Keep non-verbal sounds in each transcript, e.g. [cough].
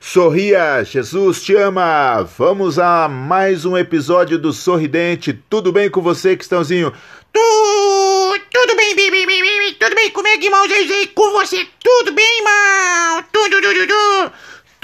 Sorria, Jesus te ama! Vamos a mais um episódio do Sorridente. Tudo bem com você, Cristãozinho? Tu, tudo bem, bem, bem, bem, bem, tudo bem comigo, irmão Zezé? Com você, tudo bem, irmão? Tudo, tudo, tudo.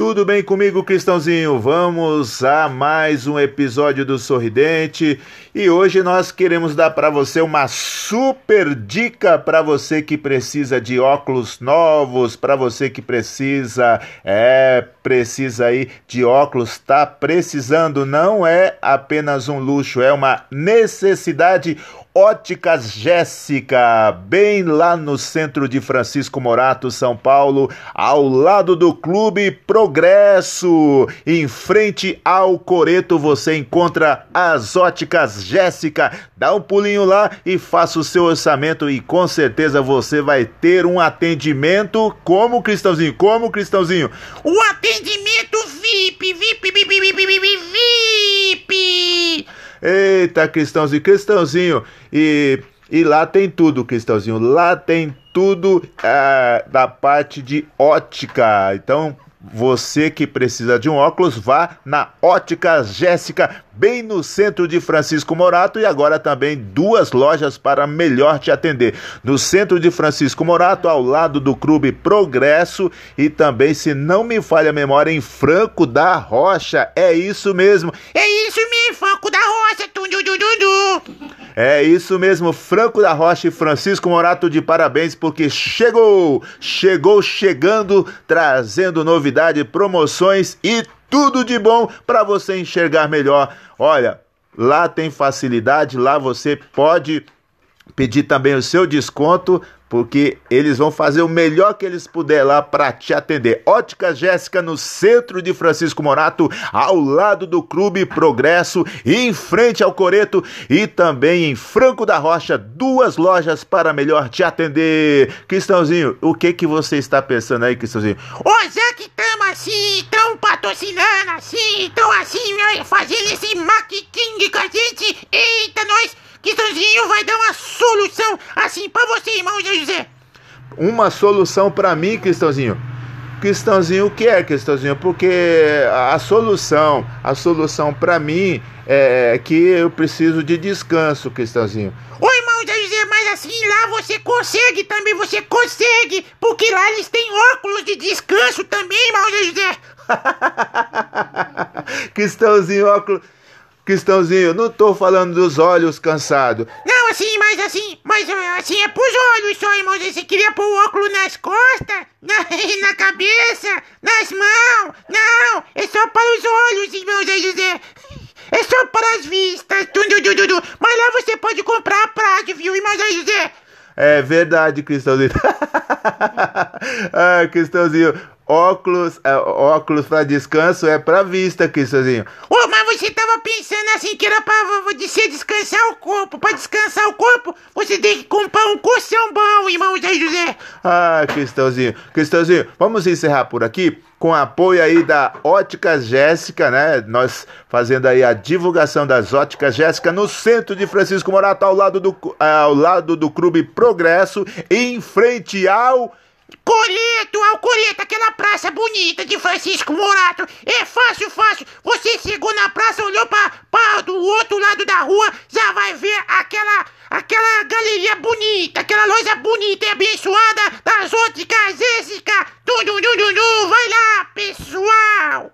Tudo bem comigo, Cristãozinho? Vamos a mais um episódio do Sorridente. E hoje nós queremos dar para você uma super dica para você que precisa de óculos novos, para você que precisa, é, precisa aí de óculos, tá precisando, não é apenas um luxo, é uma necessidade. Óticas Jéssica, bem lá no centro de Francisco Morato, São Paulo, ao lado do Clube Progresso. Em frente ao Coreto você encontra as Óticas Jéssica. Dá um pulinho lá e faça o seu orçamento e com certeza você vai ter um atendimento como Cristãozinho, como Cristãozinho. Um atendimento VIP, VIP, VIP, VIP, VIP, VIP. Eita, Cristãozinho, Cristãozinho. E, e lá tem tudo, Cristãozinho. Lá tem tudo é, da parte de ótica. Então, você que precisa de um óculos, vá na Ótica Jéssica, bem no centro de Francisco Morato e agora também duas lojas para melhor te atender. No centro de Francisco Morato, ao lado do Clube Progresso e também, se não me falha a memória, em Franco da Rocha. É isso mesmo. É isso mesmo, Franco da Rocha. Tudo, tudo, tudo. É isso mesmo, Franco da Rocha e Francisco Morato de parabéns porque chegou, chegou chegando, trazendo novidade, promoções e tudo de bom para você enxergar melhor. Olha, lá tem facilidade, lá você pode pedir também o seu desconto porque eles vão fazer o melhor que eles puder lá para te atender. Ótica Jéssica no centro de Francisco Morato, ao lado do Clube Progresso, em frente ao Coreto e também em Franco da Rocha, duas lojas para melhor te atender. Cristãozinho, o que que você está pensando aí, Cristãozinho? Ô, já que estamos assim, tão patrocinando assim, tão assim, fazendo esse marketing com a gente, nós Cristãozinho vai dar uma solução assim para você, irmão José. Uma solução para mim, Cristãozinho. Cristãozinho, o que é, Cristãozinho? Porque a solução, a solução para mim é que eu preciso de descanso, Cristãozinho. Oi, irmão José, mas assim lá você consegue também, você consegue, porque lá eles têm óculos de descanso também, irmão José. [laughs] Cristãozinho, óculos Cristãozinho, não tô falando dos olhos cansados. Não, assim, mas assim, mas assim é pros olhos só, irmão. Você queria pôr o óculos nas costas, na, [laughs] na cabeça, nas mãos. Não, é só para os olhos, irmão Zé José. É só para as vistas. Tudo, tudo, tudo. Mas lá você pode comprar a prazo, viu, irmão Zé José? É verdade, Cristãozinho. ah, [laughs] Cristãozinho, óculos, é, óculos para descanso é para vista, Cristãozinho. Ô, mas você tava pensando assim que era pra você descansar o corpo. Pra descansar o corpo, você tem que comprar um colchão bom, irmão Zé José. Ah, Cristãozinho. Cristãozinho, vamos encerrar por aqui com apoio aí da Óticas Jéssica, né? Nós fazendo aí a divulgação das Óticas Jéssica no centro de Francisco Morato, ao lado do, ao lado do Clube Progresso, em frente ao Coreto, ao Praça bonita de Francisco Morato. É fácil, fácil. Você chegou na praça, olhou para do outro lado da rua, já vai ver aquela aquela galeria bonita, aquela loja bonita e abençoada das óticas Jéssica. Vai lá, pessoal.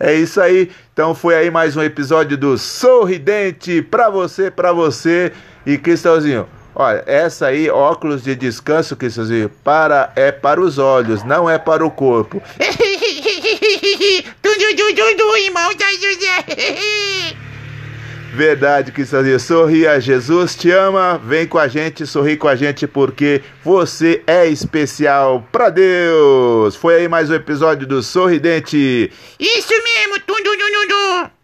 É isso aí. Então foi aí mais um episódio do Sorridente pra você, pra você e Cristãozinho. Olha, essa aí, óculos de descanso, Cristãozinho, para, é para os olhos, não é para o corpo. Verdade, Cristãozinho. Sorria, Jesus te ama. Vem com a gente, sorri com a gente, porque você é especial para Deus. Foi aí mais um episódio do Sorridente. Isso mesmo, tudo, tudo, tudo.